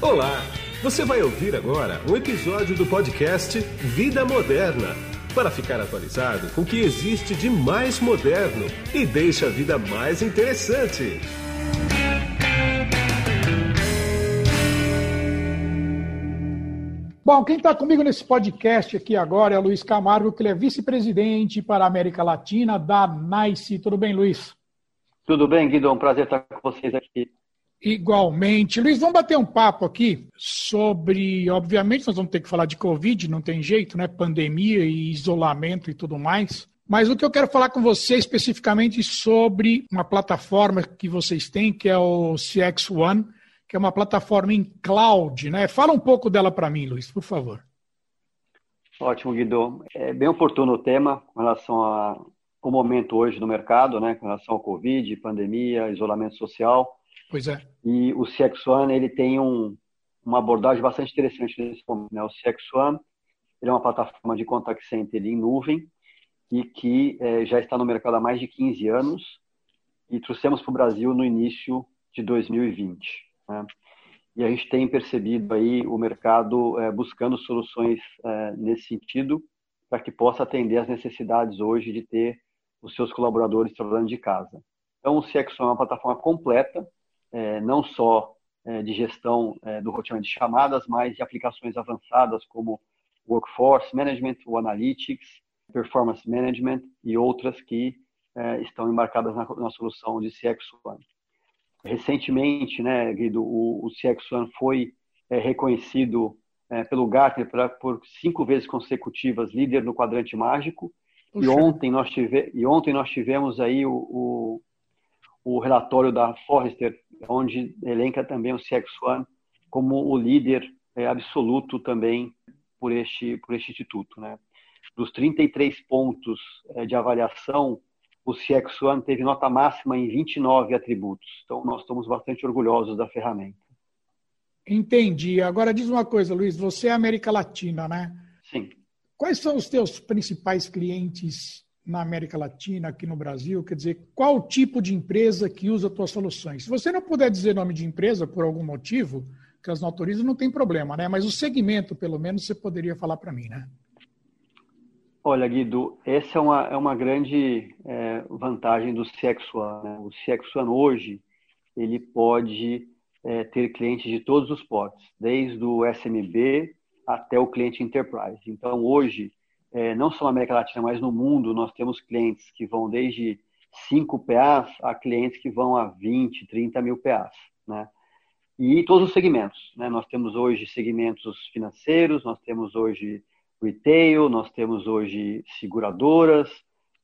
Olá! Você vai ouvir agora um episódio do podcast Vida Moderna para ficar atualizado com o que existe de mais moderno e deixa a vida mais interessante. Bom, quem está comigo nesse podcast aqui agora é o Luiz Camargo, que ele é vice-presidente para a América Latina da NICE. Tudo bem, Luiz? Tudo bem, Guido? É um prazer estar com vocês aqui. Igualmente. Luiz, vamos bater um papo aqui sobre, obviamente, nós vamos ter que falar de Covid, não tem jeito, né? Pandemia e isolamento e tudo mais. Mas o que eu quero falar com você especificamente sobre uma plataforma que vocês têm, que é o CX One, que é uma plataforma em cloud, né? Fala um pouco dela para mim, Luiz, por favor. Ótimo, Guido. É bem oportuno o tema com relação ao momento hoje no mercado, né? Com relação ao Covid, pandemia, isolamento social. Pois é. E o CX One, ele tem um, uma abordagem bastante interessante nesse momento. Né? O CX One ele é uma plataforma de contact center em nuvem e que é, já está no mercado há mais de 15 anos e trouxemos para o Brasil no início de 2020. Né? E a gente tem percebido aí o mercado é, buscando soluções é, nesse sentido para que possa atender às necessidades hoje de ter os seus colaboradores trabalhando de casa. Então, o CXO é uma plataforma completa, é, não só é, de gestão é, do roteamento de chamadas, mas de aplicações avançadas como Workforce Management, o Analytics, Performance Management e outras que é, estão embarcadas na, na solução de CX1 recentemente, né, Guido, o, o CX1 foi é, reconhecido pelo Gartner pra, por cinco vezes consecutivas líder no quadrante mágico. E ontem, nós tive, e ontem nós tivemos aí o, o, o, relatório da Forrester, onde elenca também o CX1 como o líder é, absoluto também por este, por este instituto. Né? Dos 33 pontos é, de avaliação, o CX One teve nota máxima em 29 atributos. Então, nós estamos bastante orgulhosos da ferramenta. Entendi. Agora, diz uma coisa, Luiz, você é América Latina, né? Sim. Quais são os teus principais clientes na América Latina, aqui no Brasil? Quer dizer, qual tipo de empresa que usa tuas soluções? Se você não puder dizer nome de empresa por algum motivo, que as não autorizam, não tem problema, né? Mas o segmento, pelo menos, você poderia falar para mim, né? Olha, Guido, essa é uma, é uma grande é, vantagem do CX One. Né? O CX One hoje, ele pode é, ter clientes de todos os portes, desde o SMB até o cliente Enterprise. Então, hoje, é, não só na América Latina, mas no mundo, nós temos clientes que vão desde 5 PAs a clientes que vão a 20, 30 mil PAs. Né? E todos os segmentos. Né? Nós temos hoje segmentos financeiros, nós temos hoje retail, nós temos hoje seguradoras,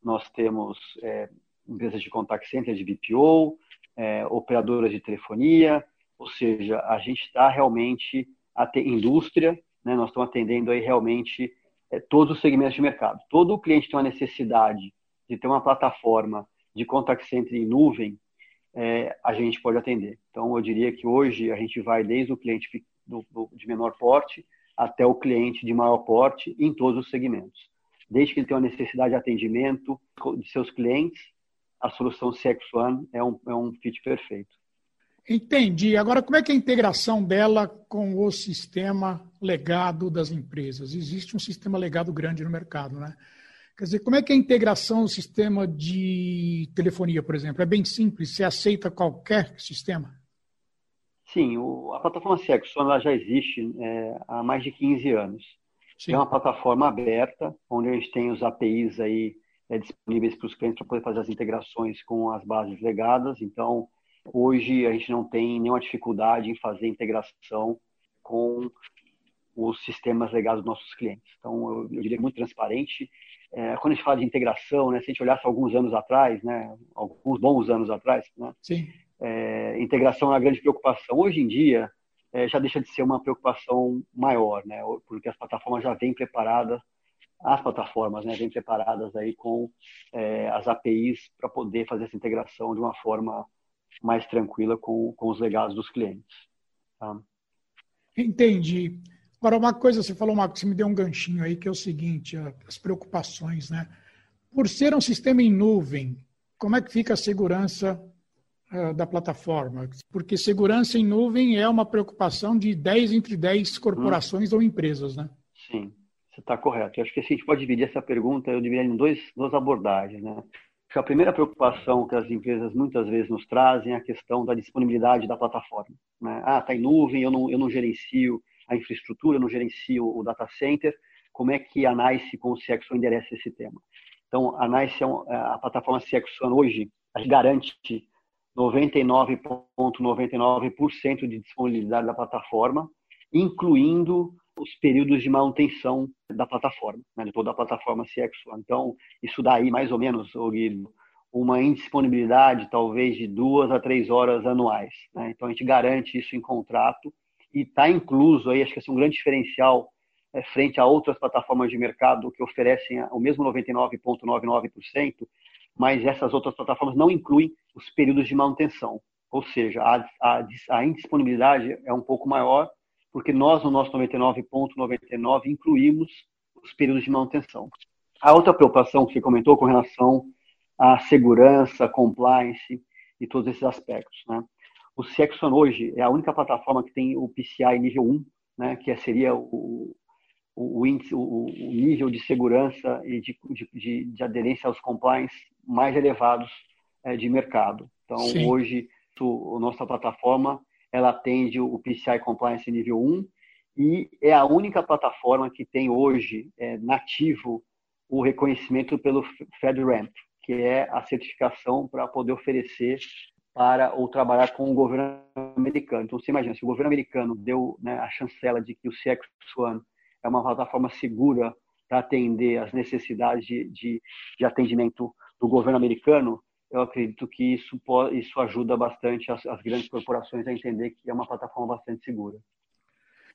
nós temos é, empresas de contact center, de BPO, é, operadoras de telefonia, ou seja, a gente está realmente até indústria, né, nós estamos atendendo aí realmente é, todos os segmentos de mercado. Todo cliente tem uma necessidade de ter uma plataforma de contact center em nuvem, é, a gente pode atender. Então, eu diria que hoje a gente vai desde o cliente do, do, de menor porte até o cliente de maior porte em todos os segmentos. Desde que ele tenha uma necessidade de atendimento de seus clientes, a solução CX One é um, é um fit perfeito. Entendi. Agora, como é que é a integração dela com o sistema legado das empresas? Existe um sistema legado grande no mercado, né? Quer dizer, como é que é a integração do sistema de telefonia, por exemplo? É bem simples, você aceita qualquer sistema? Sim, o, a plataforma ela já existe é, há mais de 15 anos. Sim. É uma plataforma aberta, onde a gente tem os APIs aí é, disponíveis para os clientes para poder fazer as integrações com as bases legadas. Então, hoje a gente não tem nenhuma dificuldade em fazer integração com os sistemas legados dos nossos clientes. Então, eu, eu diria muito transparente. É, quando a gente fala de integração, né, se a gente olhasse alguns anos atrás, né, alguns bons anos atrás, né, é, integração é uma grande preocupação. Hoje em dia, é, já deixa de ser uma preocupação maior, né? Porque as plataformas já vêm preparadas, as plataformas, né, vêm preparadas aí com é, as APIs para poder fazer essa integração de uma forma mais tranquila com, com os legados dos clientes. Tá? Entendi. Agora, uma coisa, você falou, Marco, você me deu um ganchinho aí, que é o seguinte, as preocupações, né? Por ser um sistema em nuvem, como é que fica a segurança uh, da plataforma? Porque segurança em nuvem é uma preocupação de 10 entre 10 corporações hum. ou empresas, né? Sim, você está correto. Eu acho que assim, a gente pode dividir essa pergunta, eu dividiria em dois, duas abordagens, né? A primeira preocupação que as empresas muitas vezes nos trazem é a questão da disponibilidade da plataforma. Né? Ah, está em nuvem, eu não, eu não gerencio a infraestrutura, eu não gerencio o data center. Como é que a NICE com o CXOne endereça esse tema? Então, a NICE, é um, é, a plataforma CXOne hoje, garante 99,99% ,99 de disponibilidade da plataforma, incluindo os períodos de manutenção da plataforma, né, de toda a plataforma CX1. Então, isso daí, mais ou menos, uma indisponibilidade talvez de duas a três horas anuais. Né? Então, a gente garante isso em contrato e está incluso aí, acho que esse é um grande diferencial é, frente a outras plataformas de mercado que oferecem o mesmo 99,99%, mas essas outras plataformas não incluem os períodos de manutenção. Ou seja, a, a, a indisponibilidade é um pouco maior porque nós, no nosso 99.99, ,99, incluímos os períodos de manutenção. A outra preocupação que você comentou com relação à segurança, compliance e todos esses aspectos. Né? O Cexon hoje é a única plataforma que tem o PCI nível 1, né, que seria o, o, índice, o, o nível de segurança e de, de, de, aderência aos compliance mais elevados é, de mercado. Então, Sim. hoje, a nossa plataforma ela atende o PCI Compliance nível 1 e é a única plataforma que tem hoje é, nativo o reconhecimento pelo FedRAMP, que é a certificação para poder oferecer para ou trabalhar com o governo americano. Então, você imagina, se o governo americano deu né, a chancela de que o CX1 é uma plataforma segura para atender as necessidades de, de, de atendimento do governo americano, eu acredito que isso, pode, isso ajuda bastante as, as grandes corporações a entender que é uma plataforma bastante segura.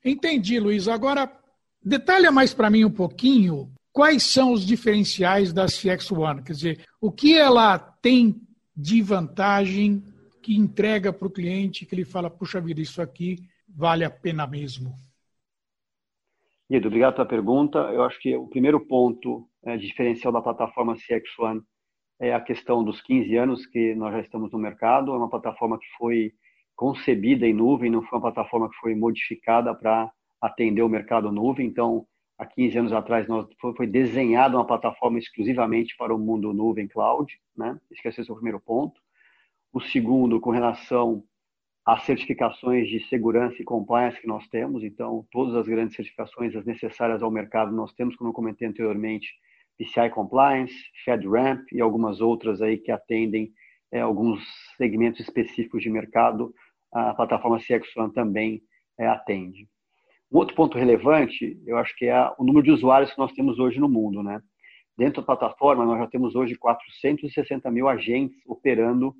Entendi, Luiz. Agora, detalha mais para mim um pouquinho quais são os diferenciais da CX One. Quer dizer, o que ela tem de vantagem que entrega para o cliente que ele fala, puxa vida, isso aqui vale a pena mesmo? Edu, obrigado pela pergunta. Eu acho que o primeiro ponto é, diferencial da plataforma CX One é a questão dos 15 anos que nós já estamos no mercado. É uma plataforma que foi concebida em nuvem, não foi uma plataforma que foi modificada para atender o mercado nuvem. Então, há 15 anos atrás, nós, foi, desenhada uma plataforma exclusivamente para o mundo nuvem cloud. Né? Esse é o primeiro ponto. O segundo, com relação às certificações de segurança e compliance que nós temos. Então, todas as grandes certificações as necessárias ao mercado nós temos, como eu comentei anteriormente, PCI Compliance, FedRAMP e algumas outras aí que atendem é, alguns segmentos específicos de mercado, a plataforma CX1 também é, atende. Um outro ponto relevante, eu acho que é o número de usuários que nós temos hoje no mundo, né? Dentro da plataforma, nós já temos hoje 460 mil agentes operando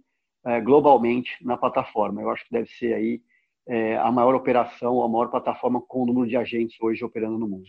é, globalmente na plataforma. Eu acho que deve ser aí é, a maior operação, a maior plataforma com o número de agentes hoje operando no mundo.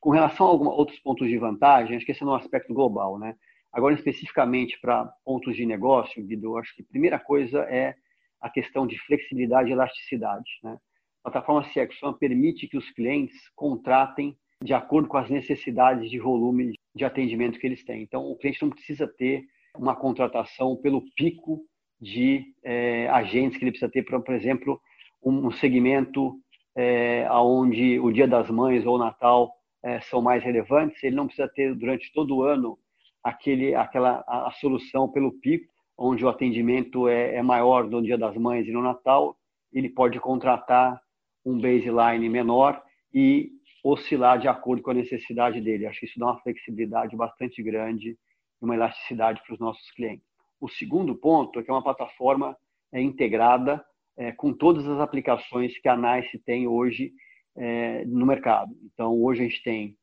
Com relação a alguma, outros pontos de vantagem, acho que esse é um aspecto global, né? Agora, especificamente para pontos de negócio, Guido, acho que a primeira coisa é a questão de flexibilidade e elasticidade. Né? A plataforma CXOne permite que os clientes contratem de acordo com as necessidades de volume de atendimento que eles têm. Então, o cliente não precisa ter uma contratação pelo pico de é, agentes que ele precisa ter, por exemplo, um segmento é, onde o Dia das Mães ou o Natal é, são mais relevantes, ele não precisa ter durante todo o ano aquele, aquela a, a solução pelo pico, onde o atendimento é, é, maior no Dia das Mães e no Natal, ele pode contratar um baseline menor e oscilar de acordo com a necessidade dele. Acho que isso dá uma flexibilidade bastante grande e uma elasticidade para os nossos clientes. O segundo ponto é que é uma plataforma é, integrada é, com todas as aplicações que a NICE tem hoje é, no mercado. Então, hoje a gente tem,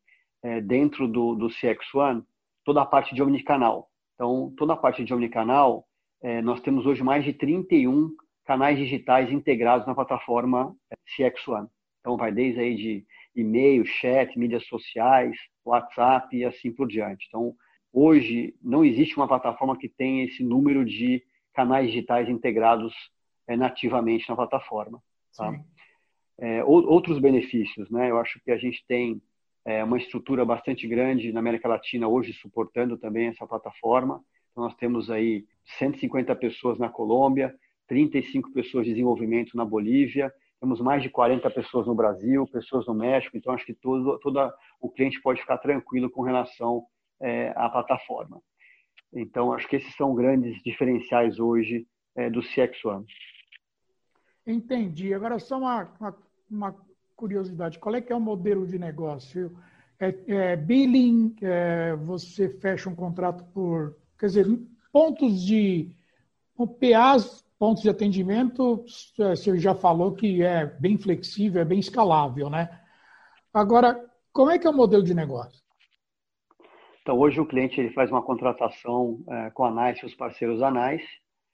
é, dentro do, do CX1, toda a parte de omnicanal. Então, toda a parte de omnicanal, é, nós temos hoje mais de 31 canais digitais integrados na plataforma é, CX1. Então, vai desde aí de e-mail, chat, mídias sociais, WhatsApp e assim por diante. Então, hoje não existe uma plataforma que tenha esse número de canais digitais integrados é, nativamente na plataforma. Tá? É, outros benefícios. Né? Eu acho que a gente tem é, uma estrutura bastante grande na América Latina hoje suportando também essa plataforma. Então, nós temos aí 150 pessoas na Colômbia, 35 pessoas de desenvolvimento na Bolívia, temos mais de 40 pessoas no Brasil, pessoas no México, então acho que todo, todo o cliente pode ficar tranquilo com relação é, à plataforma. Então, acho que esses são grandes diferenciais hoje é, do CX One. Entendi. Agora, só uma, uma, uma, curiosidade. Qual é que é o modelo de negócio? É, é billing, é, você fecha um contrato por... Quer dizer, pontos de... PAs, pontos de atendimento, é, você já falou que é bem flexível, é bem escalável, né? Agora, como é que é o modelo de negócio? Então, hoje o cliente ele faz uma contratação é, com a NICE os parceiros da NICE,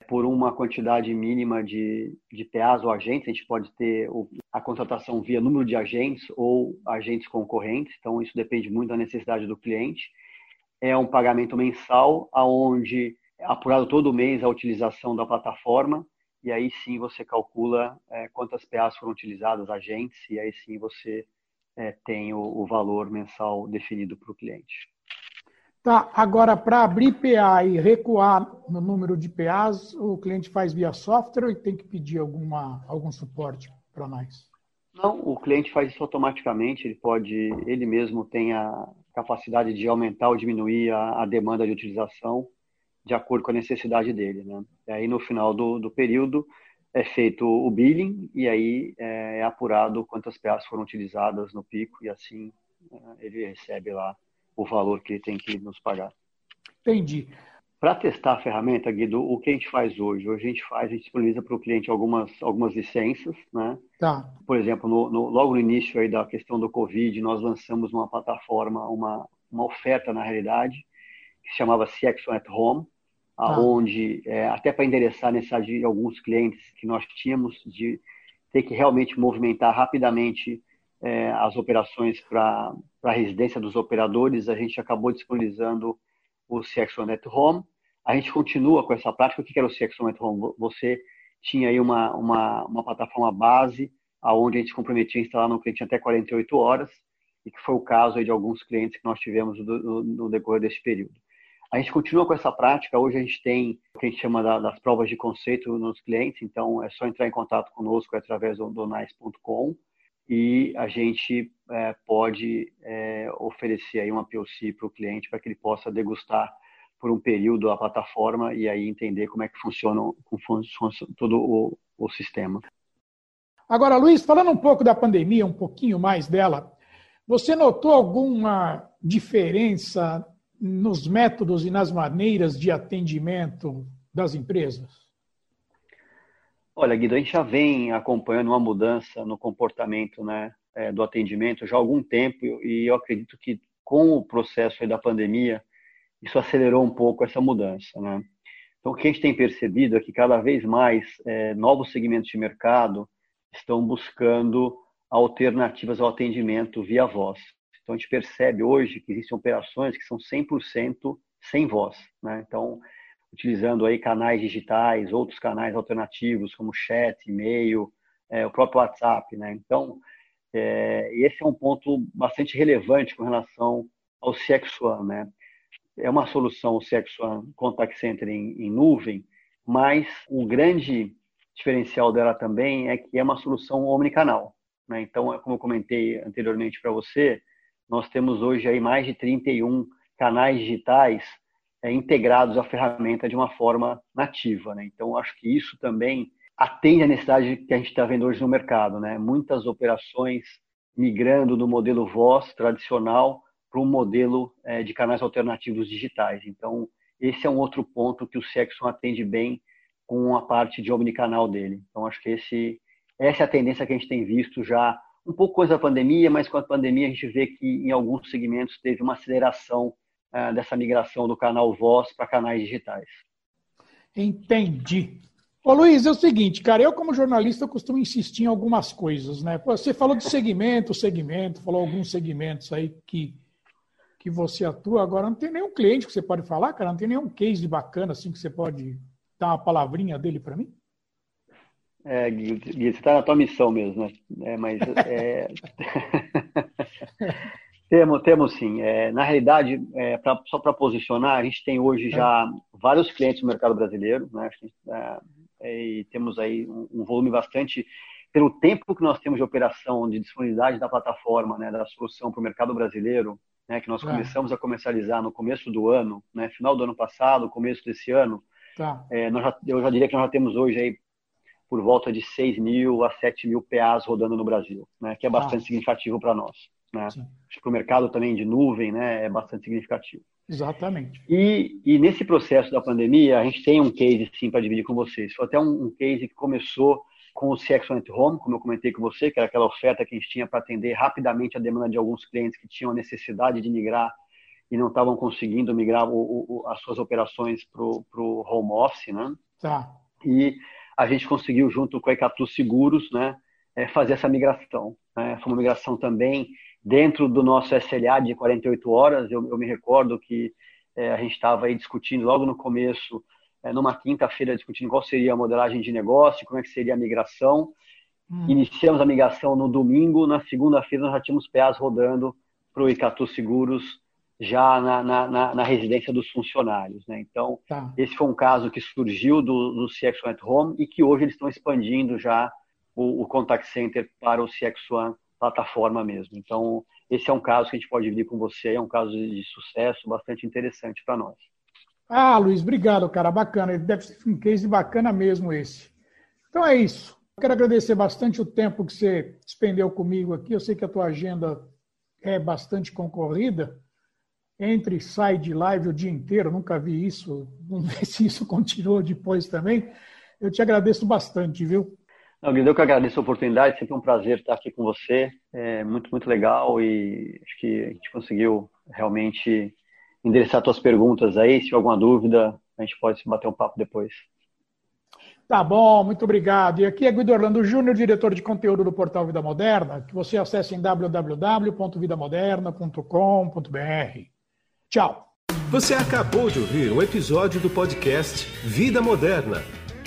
por uma quantidade mínima de, de PAs ou agentes. A gente pode ter a contratação via número de agentes ou agentes concorrentes, então isso depende muito da necessidade do cliente. É um pagamento mensal, aonde é apurado todo mês a utilização da plataforma, e aí sim você calcula é, quantas PAs foram utilizadas, agentes, e aí sim você é, tem o, o valor mensal definido para o cliente. Tá, agora para abrir PA e recuar no número de PAs, o cliente faz via software ou tem que pedir alguma, algum suporte para nós? Não, o cliente faz isso automaticamente, ele pode, ele mesmo tem a capacidade de aumentar ou diminuir a, a demanda de utilização de acordo com a necessidade dele, né? E aí no final do, do período é feito o billing e aí é, é apurado quantas PAs foram utilizadas no pico e assim é, ele recebe lá o valor que ele tem que nos pagar. Entendi. Para testar a ferramenta, Guido, o que a gente faz hoje? Hoje a gente faz, a gente disponibiliza para o cliente algumas, algumas licenças, né? Tá. Por exemplo, no, no, logo no início aí da questão do Covid, nós lançamos uma plataforma, uma, uma oferta na realidade, que se chamava CX at Home, tá. aonde é, até para endereçar a necessidade de alguns clientes que nós tínhamos de ter que realmente movimentar rapidamente é, as operações para a residência dos operadores, a gente acabou disponibilizando o CXONet Home. A gente continua com essa prática. O que era o CXONet Home? Você tinha aí uma, uma, uma plataforma base, aonde a gente comprometia a instalar no cliente até 48 horas, e que foi o caso de alguns clientes que nós tivemos no, no decorrer desse período. A gente continua com essa prática. Hoje a gente tem o que a gente chama das provas de conceito nos clientes, então é só entrar em contato conosco através do, do nice.com e a gente é, pode é, oferecer aí uma POC para o cliente para que ele possa degustar por um período a plataforma e aí entender como é que funciona, como funciona todo o, o sistema. Agora, Luiz, falando um pouco da pandemia, um pouquinho mais dela, você notou alguma diferença nos métodos e nas maneiras de atendimento das empresas? Olha, Guido, a gente já vem acompanhando uma mudança no comportamento né, é, do atendimento já há algum tempo e eu acredito que com o processo da pandemia isso acelerou um pouco essa mudança. Né? Então, o que a gente tem percebido é que cada vez mais é, novos segmentos de mercado estão buscando alternativas ao atendimento via voz. Então, a gente percebe hoje que existem operações que são 100% sem voz. Né? Então, utilizando aí canais digitais, outros canais alternativos como chat, e-mail, é, o próprio WhatsApp, né? Então, é, esse é um ponto bastante relevante com relação ao CX One, né? É uma solução o CX One Contact Center em, em nuvem, mas o grande diferencial dela também é que é uma solução omnicanal, né? Então, como eu comentei anteriormente para você, nós temos hoje aí mais de 31 canais digitais é, integrados à ferramenta de uma forma nativa. Né? Então, acho que isso também atende à necessidade que a gente está vendo hoje no mercado. Né? Muitas operações migrando do modelo voz tradicional para um modelo é, de canais alternativos digitais. Então, esse é um outro ponto que o Sexon atende bem com a parte de omnicanal dele. Então, acho que esse, essa é a tendência que a gente tem visto já um pouco coisa da pandemia, mas com a pandemia a gente vê que em alguns segmentos teve uma aceleração é, dessa migração do canal Voz para canais digitais. Entendi. Ô Luiz, é o seguinte, cara, eu como jornalista eu costumo insistir em algumas coisas, né? Você falou de segmento, segmento, falou alguns segmentos aí que, que você atua, agora não tem nenhum cliente que você pode falar, cara, não tem nenhum case bacana assim que você pode dar uma palavrinha dele para mim? É, Gui, você está na tua missão mesmo, né? É, mas é... Temos, temos sim. É, na realidade, é, pra, só para posicionar, a gente tem hoje já vários clientes no mercado brasileiro, né? É, é, e temos aí um, um, volume bastante, pelo tempo que nós temos de operação, de disponibilidade da plataforma, né, da solução para o mercado brasileiro, né, que nós é. começamos a comercializar no começo do ano, né, final do ano passado, começo desse ano, tá. é, já, eu já diria que nós já temos hoje aí por volta de 6 mil a 7 mil PAs rodando no Brasil, né, que é tá. bastante significativo para nós. Né? Acho que o mercado também de nuvem né, é bastante significativo. Exatamente. E, e nesse processo da pandemia, a gente tem um case sim para dividir com vocês. Foi até um, um case que começou com o CX at Home, como eu comentei com você, que era aquela oferta que a gente tinha para atender rapidamente a demanda de alguns clientes que tinham necessidade de migrar e não estavam conseguindo migrar o, o, as suas operações para o home office, né? Tá. E a gente conseguiu, junto com a Ecatu Seguros, né, é, fazer essa migração. Né? Foi uma migração também dentro do nosso SLA de 48 horas. Eu, eu me recordo que é, a gente estava aí discutindo logo no começo é, numa quinta-feira discutindo qual seria a modelagem de negócio, como é que seria a migração. Hum. Iniciamos a migração no domingo, na segunda-feira nós já tínhamos PAs rodando para o Icatu Seguros já na, na, na, na, residência dos funcionários. Né? Então, tá. esse foi um caso que surgiu do, do CX One at Home e que hoje eles estão expandindo já o, o Contact Center para o CX One plataforma mesmo. Então, esse é um caso que a gente pode dividir com você, é um caso de sucesso bastante interessante para nós. Ah, Luiz, obrigado, cara. Bacana. Deve ser um case bacana mesmo esse. Então é isso. Quero agradecer bastante o tempo que você despendeu comigo aqui. Eu sei que a tua agenda é bastante concorrida. Entre e sai de live o dia inteiro, nunca vi isso. Vamos ver se isso continua depois também. Eu te agradeço bastante, viu? Não, eu que agradeço a oportunidade, sempre um prazer estar aqui com você. É muito, muito legal e acho que a gente conseguiu realmente endereçar suas perguntas aí. Se tiver alguma dúvida, a gente pode bater um papo depois. Tá bom, muito obrigado. E aqui é Guido Orlando Júnior, diretor de conteúdo do portal Vida Moderna, que você acessa em www.vidamoderna.com.br. Tchau. Você acabou de ouvir um episódio do podcast Vida Moderna.